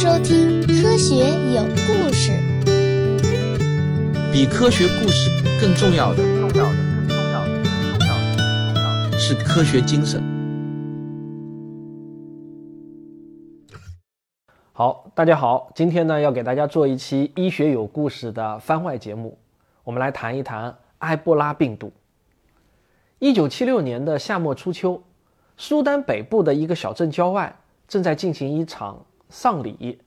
收听《科学有故事》。比科学故事更重要的，重要的，更重要的，更重要的，更重要的是科学精神。好，大家好，今天呢要给大家做一期医学有故事的番外节目，我们来谈一谈埃博拉病毒。一九七六年的夏末初秋，苏丹北部的一个小镇郊外正在进行一场丧礼，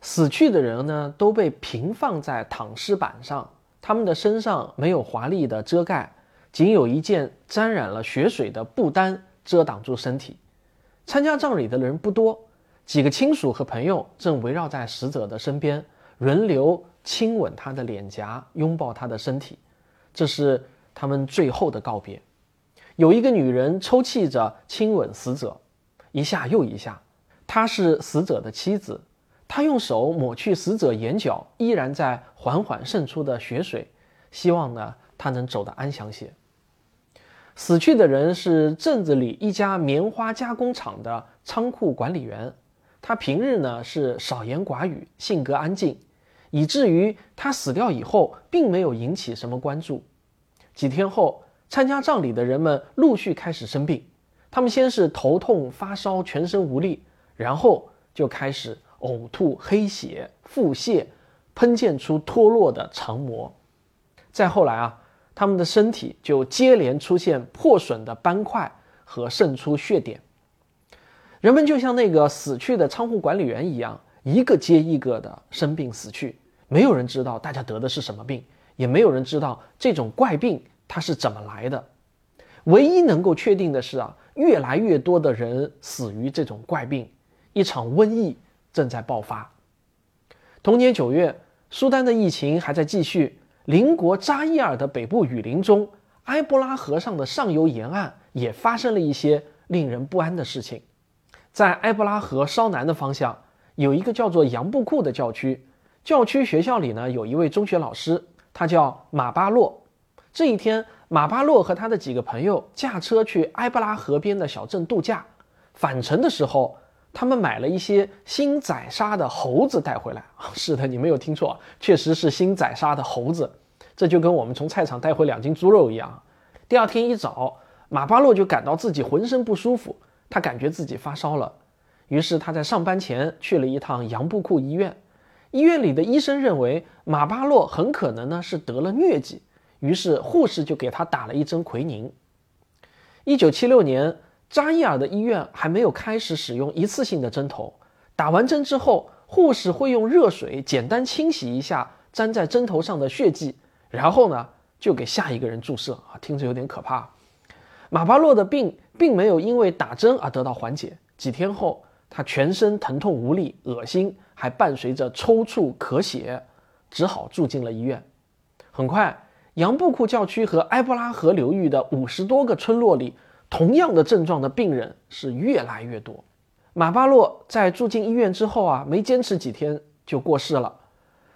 死去的人呢都被平放在躺尸板上，他们的身上没有华丽的遮盖，仅有一件沾染了血水的布单遮挡住身体。参加葬礼的人不多，几个亲属和朋友正围绕在死者的身边，轮流亲吻他的脸颊，拥抱他的身体，这是他们最后的告别。有一个女人抽泣着亲吻死者，一下又一下。她是死者的妻子，她用手抹去死者眼角依然在缓缓渗出的血水，希望呢他能走得安详些。死去的人是镇子里一家棉花加工厂的仓库管理员，他平日呢是少言寡语，性格安静，以至于他死掉以后并没有引起什么关注。几天后。参加葬礼的人们陆续开始生病，他们先是头痛、发烧、全身无力，然后就开始呕吐、黑血、腹泻，喷溅出脱落的肠膜。再后来啊，他们的身体就接连出现破损的斑块和渗出血点。人们就像那个死去的仓库管理员一样，一个接一个的生病死去，没有人知道大家得的是什么病，也没有人知道这种怪病。它是怎么来的？唯一能够确定的是啊，越来越多的人死于这种怪病，一场瘟疫正在爆发。同年九月，苏丹的疫情还在继续，邻国扎伊尔的北部雨林中，埃博拉河上的上游沿岸也发生了一些令人不安的事情。在埃博拉河稍南的方向，有一个叫做杨布库的教区，教区学校里呢有一位中学老师，他叫马巴洛。这一天，马巴洛和他的几个朋友驾车去埃布拉河边的小镇度假。返程的时候，他们买了一些新宰杀的猴子带回来。是的，你没有听错，确实是新宰杀的猴子。这就跟我们从菜场带回两斤猪肉一样。第二天一早，马巴洛就感到自己浑身不舒服，他感觉自己发烧了。于是他在上班前去了一趟杨布库医院。医院里的医生认为马巴洛很可能呢是得了疟疾。于是护士就给他打了一针奎宁。一九七六年，扎伊尔的医院还没有开始使用一次性的针头。打完针之后，护士会用热水简单清洗一下粘在针头上的血迹，然后呢，就给下一个人注射。啊，听着有点可怕。马巴洛的病并没有因为打针而得到缓解。几天后，他全身疼痛无力、恶心，还伴随着抽搐、咳血，只好住进了医院。很快。杨布库教区和埃博拉河流域的五十多个村落里，同样的症状的病人是越来越多。马巴洛在住进医院之后啊，没坚持几天就过世了。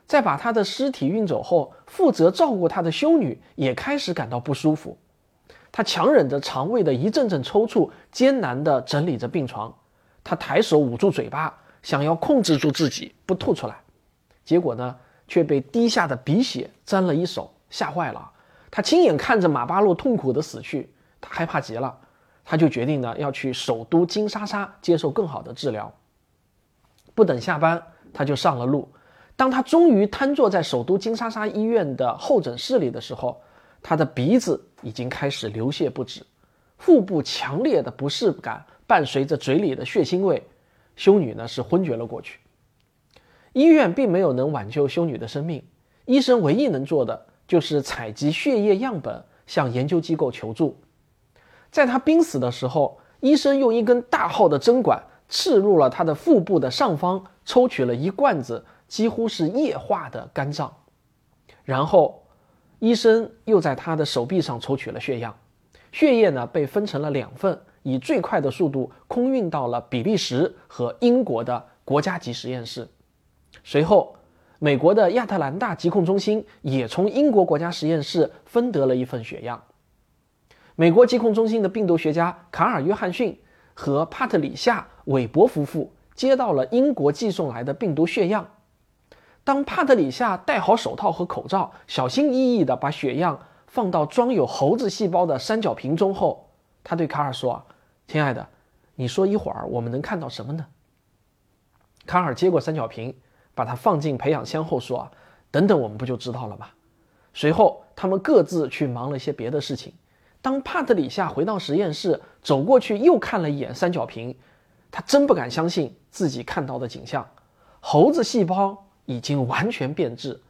在把他的尸体运走后，负责照顾他的修女也开始感到不舒服。他强忍着肠胃的一阵阵抽搐，艰难地整理着病床。他抬手捂住嘴巴，想要控制住自己不吐出来，结果呢，却被滴下的鼻血沾了一手。吓坏了，他亲眼看着马巴洛痛苦的死去，他害怕极了，他就决定呢要去首都金沙沙接受更好的治疗。不等下班，他就上了路。当他终于瘫坐在首都金沙沙医院的候诊室里的时候，他的鼻子已经开始流血不止，腹部强烈的不适感伴随着嘴里的血腥味，修女呢是昏厥了过去。医院并没有能挽救修女的生命，医生唯一能做的。就是采集血液样本，向研究机构求助。在他濒死的时候，医生用一根大号的针管刺入了他的腹部的上方，抽取了一罐子几乎是液化的肝脏。然后，医生又在他的手臂上抽取了血样，血液呢被分成了两份，以最快的速度空运到了比利时和英国的国家级实验室。随后。美国的亚特兰大疾控中心也从英国国家实验室分得了一份血样。美国疾控中心的病毒学家卡尔·约翰逊和帕特里夏·韦伯夫妇接到了英国寄送来的病毒血样。当帕特里夏戴好手套和口罩，小心翼翼地把血样放到装有猴子细胞的三角瓶中后，他对卡尔说：“亲爱的，你说一会儿我们能看到什么呢？”卡尔接过三角瓶，把它放进培养箱后说：“等等，我们不就知道了吗？”随后，他们各自去忙了些别的事情。当帕特里夏回到实验室，走过去又看了一眼三角瓶，他真不敢相信自己看到的景象：猴子细胞已经完全变质，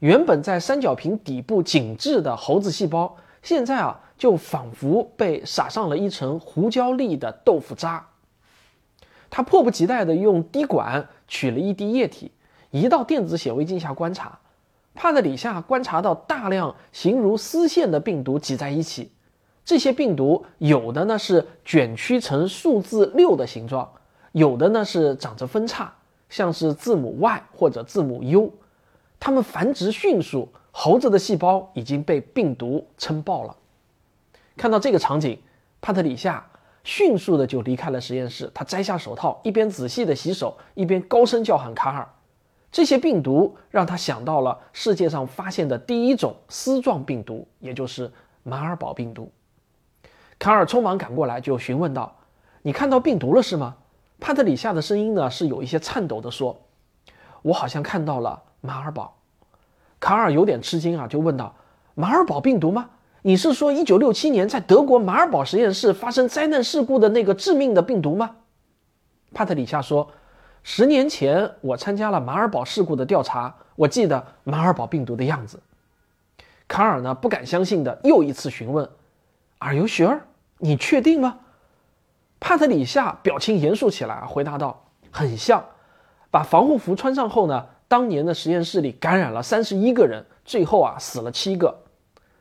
原本在三角瓶底部紧致的猴子细胞，现在啊，就仿佛被撒上了一层胡椒粒的豆腐渣。他迫不及待地用滴管取了一滴液体，移到电子显微镜下观察。帕特里夏观察到大量形如丝线的病毒挤在一起，这些病毒有的呢是卷曲成数字六的形状，有的呢是长着分叉，像是字母 Y 或者字母 U。它们繁殖迅速，猴子的细胞已经被病毒撑爆了。看到这个场景，帕特里夏迅速的就离开了实验室。他摘下手套，一边仔细的洗手，一边高声叫喊卡尔。这些病毒让他想到了世界上发现的第一种丝状病毒，也就是马尔堡病毒。卡尔匆忙赶过来，就询问道：“你看到病毒了是吗？”帕特里夏的声音呢是有一些颤抖的说：“我好像看到了马尔堡。”卡尔有点吃惊啊，就问道：“马尔堡病毒吗？你是说1967年在德国马尔堡实验室发生灾难事故的那个致命的病毒吗？”帕特里夏说。十年前，我参加了马尔堡事故的调查。我记得马尔堡病毒的样子。卡尔呢，不敢相信的又一次询问：“Are you sure？你确定吗？”帕特里夏表情严肃起来，回答道：“很像。把防护服穿上后呢，当年的实验室里感染了三十一个人，最后啊死了七个，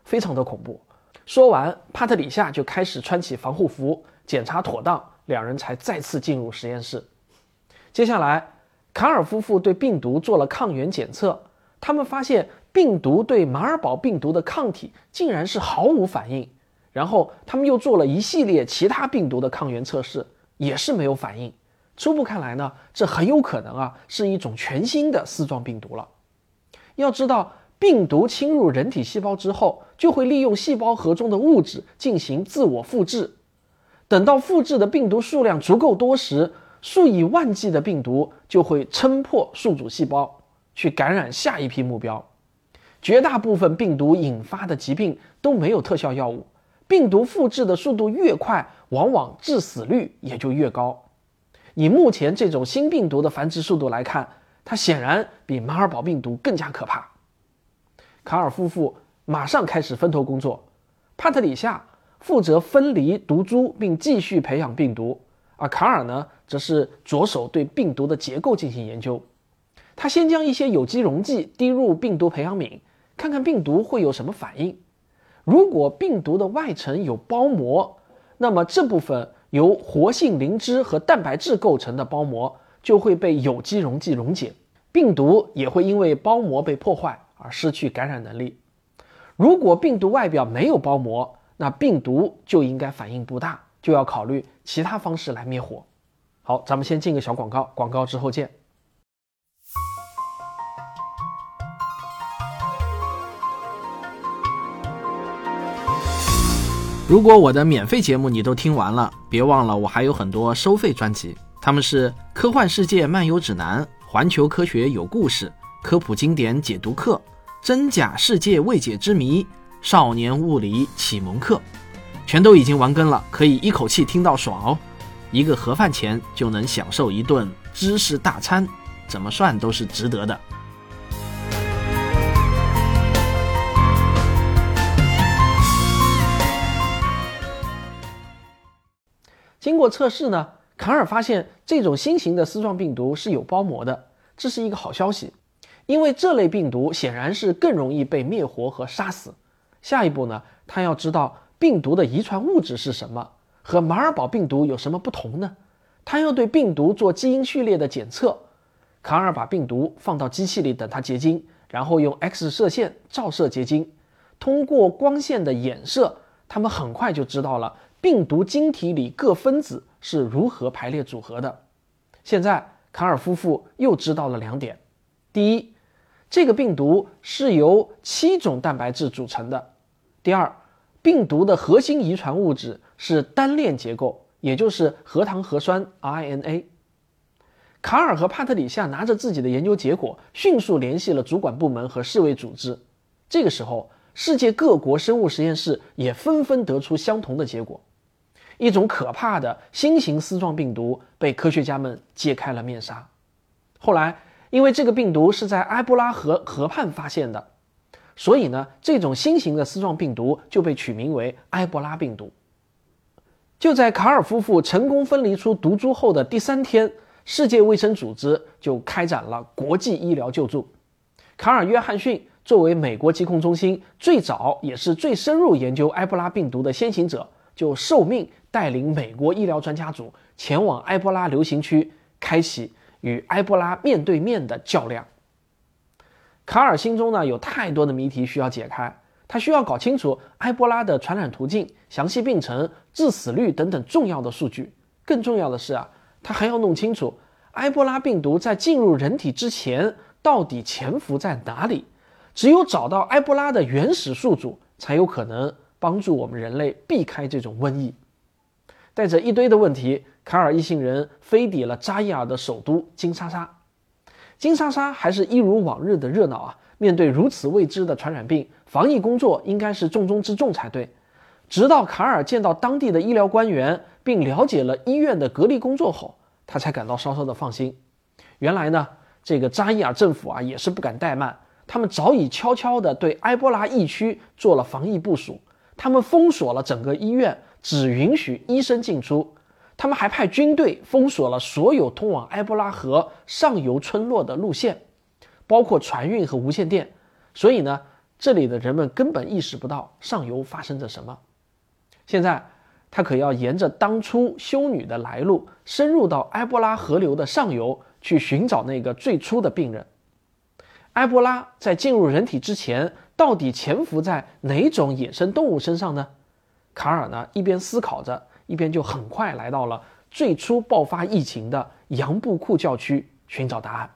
非常的恐怖。”说完，帕特里夏就开始穿起防护服，检查妥当，两人才再次进入实验室。接下来，卡尔夫妇对病毒做了抗原检测，他们发现病毒对马尔堡病毒的抗体竟然是毫无反应。然后，他们又做了一系列其他病毒的抗原测试，也是没有反应。初步看来呢，这很有可能啊是一种全新的丝状病毒了。要知道，病毒侵入人体细胞之后，就会利用细胞核中的物质进行自我复制。等到复制的病毒数量足够多时，数以万计的病毒就会撑破宿主细胞，去感染下一批目标。绝大部分病毒引发的疾病都没有特效药物，病毒复制的速度越快，往往致死率也就越高。以目前这种新病毒的繁殖速度来看，它显然比马尔堡病毒更加可怕。卡尔夫妇马上开始分头工作，帕特里夏负责分离毒株，并继续培养病毒。而卡尔呢，则是着手对病毒的结构进行研究。他先将一些有机溶剂滴入病毒培养皿，看看病毒会有什么反应。如果病毒的外层有包膜，那么这部分由活性磷脂和蛋白质构成的包膜就会被有机溶剂溶解，病毒也会因为包膜被破坏而失去感染能力。如果病毒外表没有包膜，那病毒就应该反应不大。就要考虑其他方式来灭火。好，咱们先进个小广告，广告之后见。如果我的免费节目你都听完了，别忘了我还有很多收费专辑，他们是《科幻世界漫游指南》《环球科学有故事》《科普经典解读课》《真假世界未解之谜》《少年物理启蒙课》。全都已经完更了，可以一口气听到爽哦！一个盒饭钱就能享受一顿知识大餐，怎么算都是值得的。经过测试呢，卡尔发现这种新型的丝状病毒是有包膜的，这是一个好消息，因为这类病毒显然是更容易被灭活和杀死。下一步呢，他要知道。病毒的遗传物质是什么？和马尔堡病毒有什么不同呢？他要对病毒做基因序列的检测。卡尔把病毒放到机器里等它结晶，然后用 X 射线照射结晶。通过光线的衍射，他们很快就知道了病毒晶体里各分子是如何排列组合的。现在卡尔夫妇又知道了两点：第一，这个病毒是由七种蛋白质组成的；第二，病毒的核心遗传物质是单链结构，也就是核糖核酸 RNA。卡尔和帕特里夏拿着自己的研究结果，迅速联系了主管部门和世卫组织。这个时候，世界各国生物实验室也纷纷得出相同的结果。一种可怕的新型丝状病毒被科学家们揭开了面纱。后来，因为这个病毒是在埃博拉河河畔发现的，所以呢，这种新型的丝状病毒就被取名为埃博拉病毒。就在卡尔夫妇成功分离出毒株后的第三天，世界卫生组织就开展了国际医疗救助。卡尔·约翰逊作为美国疾控中心最早也是最深入研究埃博拉病毒的先行者，就受命。带领美国医疗专家组前往埃博拉流行区，开启与埃博拉面对面的较量。卡尔心中呢有太多的谜题需要解开，他需要搞清楚埃博拉的传染途径、详细病程、致死率等等重要的数据。更重要的是啊，他还要弄清楚埃博拉病毒在进入人体之前到底潜伏在哪里。只有找到埃博拉的原始宿主，才有可能帮助我们人类避开这种瘟疫。带着一堆的问题，卡尔一行人飞抵了扎伊尔的首都金沙沙。金沙沙还是一如往日的热闹啊！面对如此未知的传染病，防疫工作应该是重中之重才对。直到卡尔见到当地的医疗官员，并了解了医院的隔离工作后，他才感到稍稍的放心。原来呢，这个扎伊尔政府啊也是不敢怠慢，他们早已悄悄地对埃博拉疫区做了防疫部署，他们封锁了整个医院。只允许医生进出，他们还派军队封锁了所有通往埃博拉河上游村落的路线，包括船运和无线电。所以呢，这里的人们根本意识不到上游发生着什么。现在，他可要沿着当初修女的来路，深入到埃博拉河流的上游去寻找那个最初的病人。埃博拉在进入人体之前，到底潜伏在哪种野生动物身上呢？卡尔呢一边思考着，一边就很快来到了最初爆发疫情的杨布库教区寻找答案。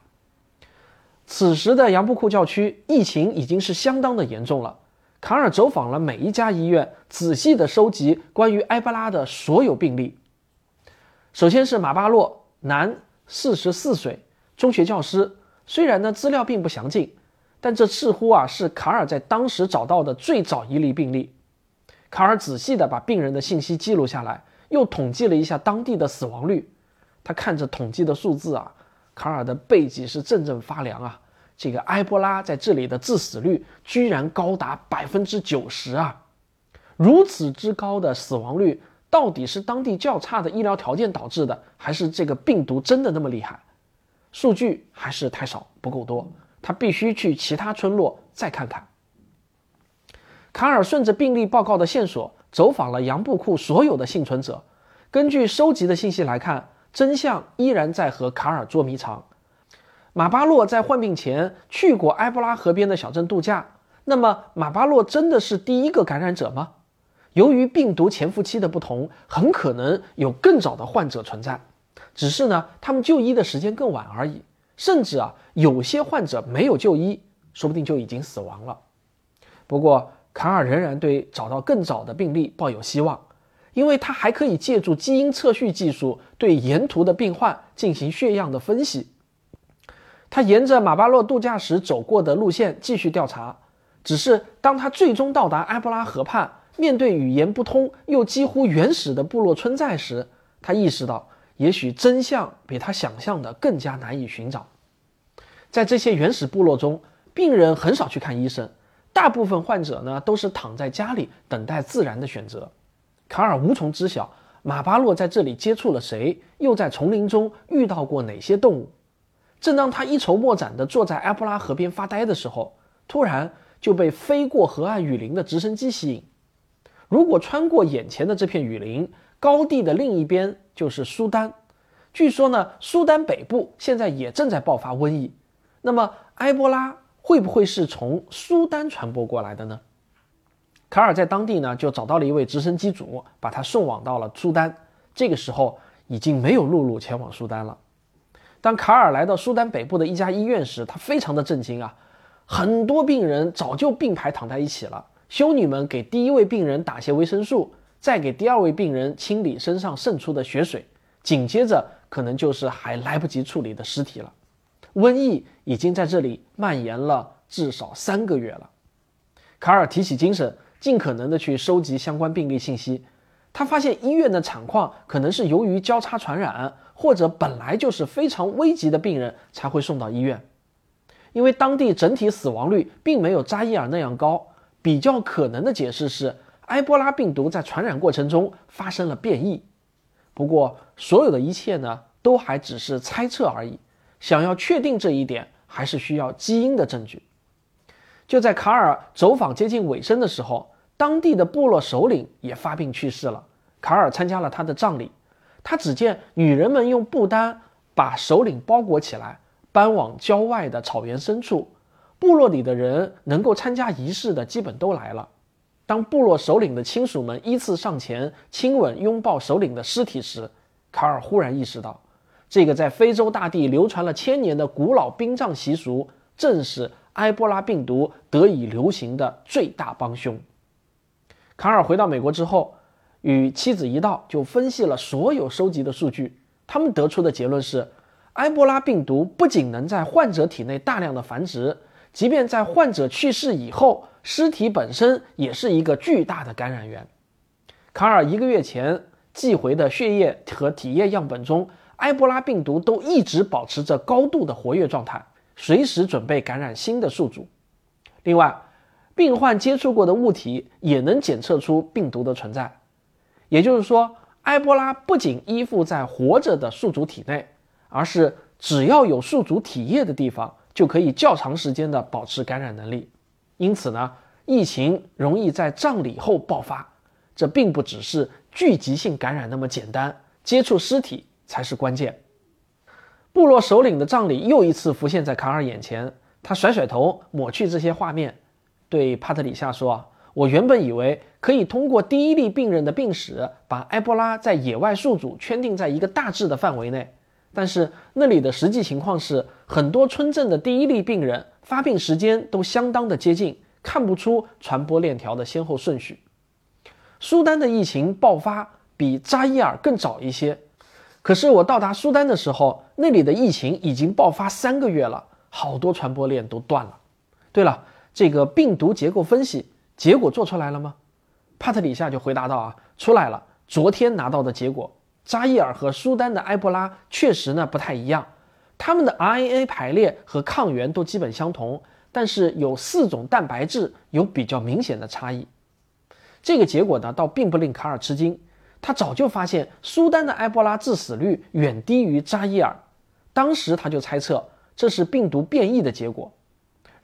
此时的杨布库教区疫情已经是相当的严重了。卡尔走访了每一家医院，仔细的收集关于埃博拉的所有病例。首先是马巴洛，男，四十四岁，中学教师。虽然呢资料并不详尽，但这似乎啊是卡尔在当时找到的最早一例病例。卡尔仔细地把病人的信息记录下来，又统计了一下当地的死亡率。他看着统计的数字啊，卡尔的背脊是阵阵发凉啊！这个埃博拉在这里的致死率居然高达百分之九十啊！如此之高的死亡率，到底是当地较差的医疗条件导致的，还是这个病毒真的那么厉害？数据还是太少，不够多。他必须去其他村落再看看。卡尔顺着病例报告的线索，走访了杨布库所有的幸存者。根据收集的信息来看，真相依然在和卡尔捉迷藏。马巴洛在患病前去过埃博拉河边的小镇度假。那么，马巴洛真的是第一个感染者吗？由于病毒潜伏期的不同，很可能有更早的患者存在，只是呢，他们就医的时间更晚而已。甚至啊，有些患者没有就医，说不定就已经死亡了。不过，卡尔仍然对找到更早的病例抱有希望，因为他还可以借助基因测序技术对沿途的病患进行血样的分析。他沿着马巴洛度假时走过的路线继续调查，只是当他最终到达埃博拉河畔，面对语言不通又几乎原始的部落村寨时，他意识到，也许真相比他想象的更加难以寻找。在这些原始部落中，病人很少去看医生。大部分患者呢都是躺在家里等待自然的选择。卡尔无从知晓马巴洛在这里接触了谁，又在丛林中遇到过哪些动物。正当他一筹莫展地坐在埃博拉河边发呆的时候，突然就被飞过河岸雨林的直升机吸引。如果穿过眼前的这片雨林，高地的另一边就是苏丹。据说呢，苏丹北部现在也正在爆发瘟疫。那么埃博拉？会不会是从苏丹传播过来的呢？卡尔在当地呢就找到了一位直升机组，把他送往到了苏丹。这个时候已经没有陆路前往苏丹了。当卡尔来到苏丹北部的一家医院时，他非常的震惊啊！很多病人早就并排躺在一起了，修女们给第一位病人打些维生素，再给第二位病人清理身上渗出的血水，紧接着可能就是还来不及处理的尸体了。瘟疫已经在这里蔓延了至少三个月了。卡尔提起精神，尽可能的去收集相关病例信息。他发现医院的产况可能是由于交叉传染，或者本来就是非常危急的病人才会送到医院。因为当地整体死亡率并没有扎伊尔那样高，比较可能的解释是埃博拉病毒在传染过程中发生了变异。不过，所有的一切呢，都还只是猜测而已。想要确定这一点，还是需要基因的证据。就在卡尔走访接近尾声的时候，当地的部落首领也发病去世了。卡尔参加了他的葬礼，他只见女人们用布单把首领包裹起来，搬往郊外的草原深处。部落里的人能够参加仪式的基本都来了。当部落首领的亲属们依次上前亲吻、拥抱首领的尸体时，卡尔忽然意识到。这个在非洲大地流传了千年的古老殡葬习俗，正是埃博拉病毒得以流行的最大帮凶。卡尔回到美国之后，与妻子一道就分析了所有收集的数据。他们得出的结论是，埃博拉病毒不仅能在患者体内大量的繁殖，即便在患者去世以后，尸体本身也是一个巨大的感染源。卡尔一个月前寄回的血液和体液样本中。埃博拉病毒都一直保持着高度的活跃状态，随时准备感染新的宿主。另外，病患接触过的物体也能检测出病毒的存在。也就是说，埃博拉不仅依附在活着的宿主体内，而是只要有宿主体液的地方，就可以较长时间的保持感染能力。因此呢，疫情容易在葬礼后爆发。这并不只是聚集性感染那么简单，接触尸体。才是关键。部落首领的葬礼又一次浮现在卡尔眼前，他甩甩头，抹去这些画面，对帕特里夏说：“我原本以为可以通过第一例病人的病史，把埃博拉在野外宿主圈定在一个大致的范围内，但是那里的实际情况是，很多村镇的第一例病人发病时间都相当的接近，看不出传播链条的先后顺序。苏丹的疫情爆发比扎伊尔更早一些。”可是我到达苏丹的时候，那里的疫情已经爆发三个月了，好多传播链都断了。对了，这个病毒结构分析结果做出来了吗？帕特里夏就回答道：“啊，出来了，昨天拿到的结果。扎伊尔和苏丹的埃博拉确实呢不太一样，他们的 RNA 排列和抗原都基本相同，但是有四种蛋白质有比较明显的差异。这个结果呢，倒并不令卡尔吃惊。”他早就发现苏丹的埃博拉致死率远低于扎伊尔，当时他就猜测这是病毒变异的结果。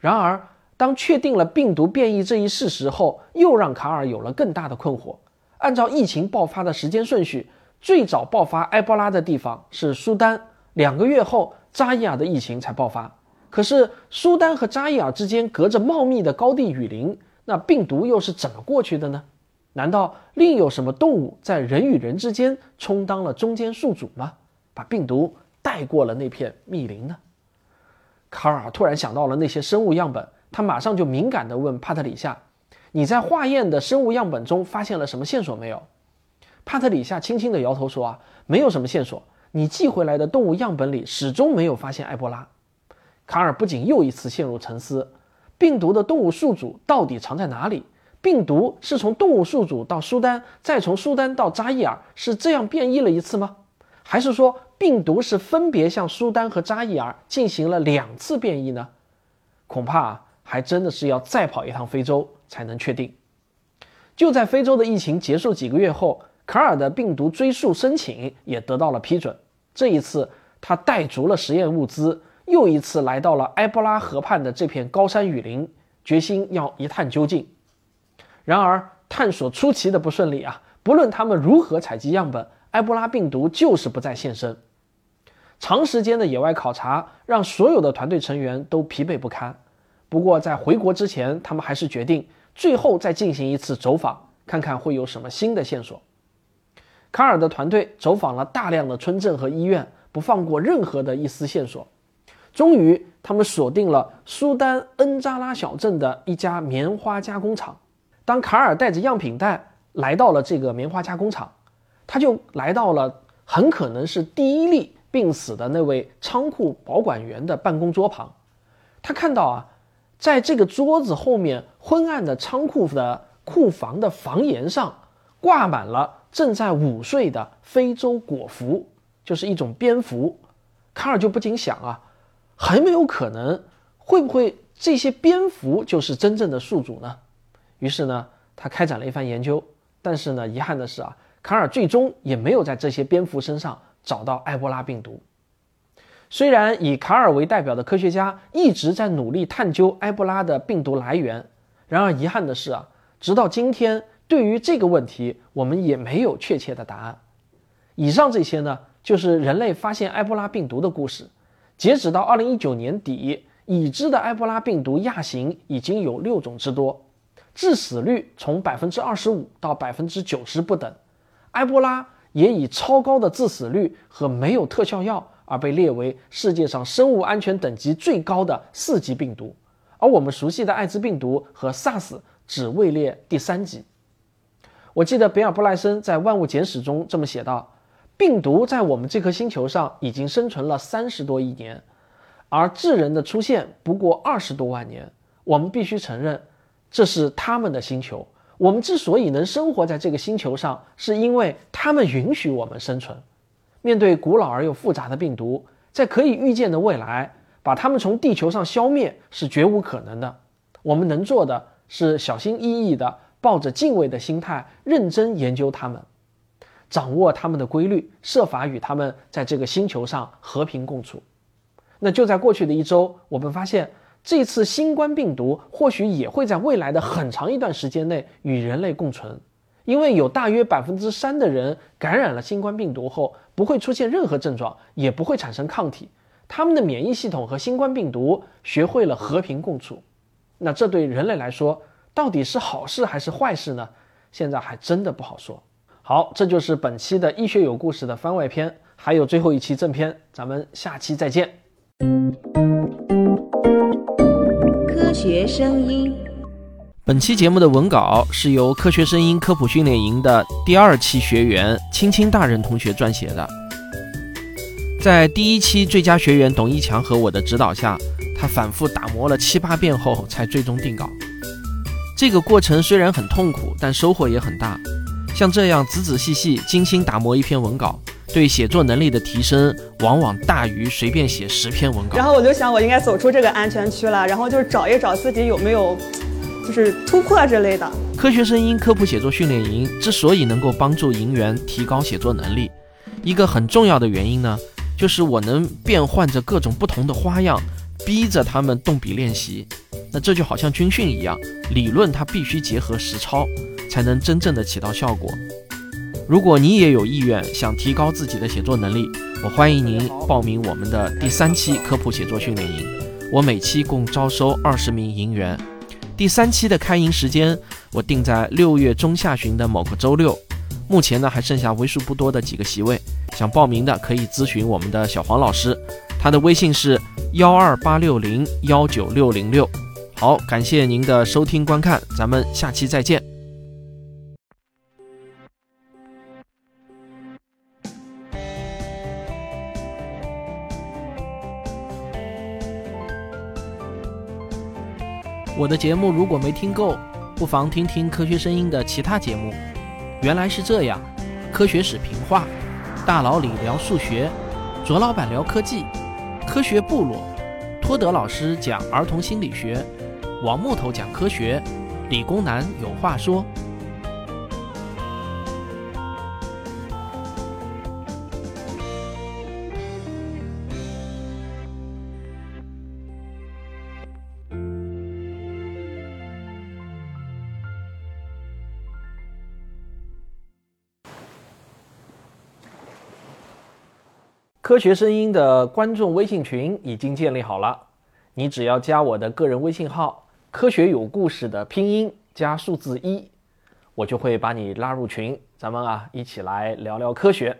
然而，当确定了病毒变异这一事实后，又让卡尔有了更大的困惑。按照疫情爆发的时间顺序，最早爆发埃博拉的地方是苏丹，两个月后扎伊尔的疫情才爆发。可是，苏丹和扎伊尔之间隔着茂密的高地雨林，那病毒又是怎么过去的呢？难道另有什么动物在人与人之间充当了中间宿主吗？把病毒带过了那片密林呢？卡尔突然想到了那些生物样本，他马上就敏感地问帕特里夏：“你在化验的生物样本中发现了什么线索没有？”帕特里夏轻轻地摇头说：“啊，没有什么线索。你寄回来的动物样本里始终没有发现埃博拉。”卡尔不仅又一次陷入沉思：病毒的动物宿主到底藏在哪里？病毒是从动物宿主到苏丹，再从苏丹到扎伊尔，是这样变异了一次吗？还是说病毒是分别向苏丹和扎伊尔进行了两次变异呢？恐怕还真的是要再跑一趟非洲才能确定。就在非洲的疫情结束几个月后，卡尔的病毒追溯申请也得到了批准。这一次，他带足了实验物资，又一次来到了埃博拉河畔的这片高山雨林，决心要一探究竟。然而，探索出奇的不顺利啊！不论他们如何采集样本，埃博拉病毒就是不再现身。长时间的野外考察让所有的团队成员都疲惫不堪。不过，在回国之前，他们还是决定最后再进行一次走访，看看会有什么新的线索。卡尔的团队走访了大量的村镇和医院，不放过任何的一丝线索。终于，他们锁定了苏丹恩扎拉小镇的一家棉花加工厂。当卡尔带着样品袋来到了这个棉花加工厂，他就来到了很可能是第一例病死的那位仓库保管员的办公桌旁。他看到啊，在这个桌子后面昏暗的仓库的库房的房檐上，挂满了正在午睡的非洲果蝠，就是一种蝙蝠。卡尔就不禁想啊。很没有可能，会不会这些蝙蝠就是真正的宿主呢？于是呢，他开展了一番研究。但是呢，遗憾的是啊，卡尔最终也没有在这些蝙蝠身上找到埃博拉病毒。虽然以卡尔为代表的科学家一直在努力探究埃博拉的病毒来源，然而遗憾的是啊，直到今天，对于这个问题，我们也没有确切的答案。以上这些呢，就是人类发现埃博拉病毒的故事。截止到二零一九年底，已知的埃博拉病毒亚型已经有六种之多，致死率从百分之二十五到百分之九十不等。埃博拉也以超高的致死率和没有特效药而被列为世界上生物安全等级最高的四级病毒，而我们熟悉的艾滋病毒和 SARS 只位列第三级。我记得比尔·布莱森在《万物简史》中这么写道。病毒在我们这颗星球上已经生存了三十多亿年，而智人的出现不过二十多万年。我们必须承认，这是他们的星球。我们之所以能生活在这个星球上，是因为他们允许我们生存。面对古老而又复杂的病毒，在可以预见的未来，把它们从地球上消灭是绝无可能的。我们能做的是小心翼翼地抱着敬畏的心态，认真研究它们。掌握他们的规律，设法与他们在这个星球上和平共处。那就在过去的一周，我们发现这次新冠病毒或许也会在未来的很长一段时间内与人类共存，因为有大约百分之三的人感染了新冠病毒后不会出现任何症状，也不会产生抗体，他们的免疫系统和新冠病毒学会了和平共处。那这对人类来说到底是好事还是坏事呢？现在还真的不好说。好，这就是本期的医学有故事的番外篇，还有最后一期正片，咱们下期再见。科学声音，本期节目的文稿是由科学声音科普训练营的第二期学员青青大人同学撰写的。在第一期最佳学员董一强和我的指导下，他反复打磨了七八遍后才最终定稿。这个过程虽然很痛苦，但收获也很大。像这样仔仔细细、精心打磨一篇文稿，对写作能力的提升往往大于随便写十篇文稿。然后我就想，我应该走出这个安全区了，然后就是找一找自己有没有，就是突破之类的。科学声音科普写作训练营之所以能够帮助营员提高写作能力，一个很重要的原因呢，就是我能变换着各种不同的花样，逼着他们动笔练习。那这就好像军训一样，理论它必须结合实操。才能真正的起到效果。如果你也有意愿想提高自己的写作能力，我欢迎您报名我们的第三期科普写作训练营。我每期共招收二十名营员。第三期的开营时间我定在六月中下旬的某个周六。目前呢还剩下为数不多的几个席位，想报名的可以咨询我们的小黄老师，他的微信是幺二八六零幺九六零六。好，感谢您的收听观看，咱们下期再见。我的节目如果没听够，不妨听听科学声音的其他节目。原来是这样，科学史评话，大佬里聊数学，卓老板聊科技，科学部落，托德老师讲儿童心理学，王木头讲科学，理工男有话说。科学声音的观众微信群已经建立好了，你只要加我的个人微信号“科学有故事”的拼音加数字一，我就会把你拉入群，咱们啊一起来聊聊科学。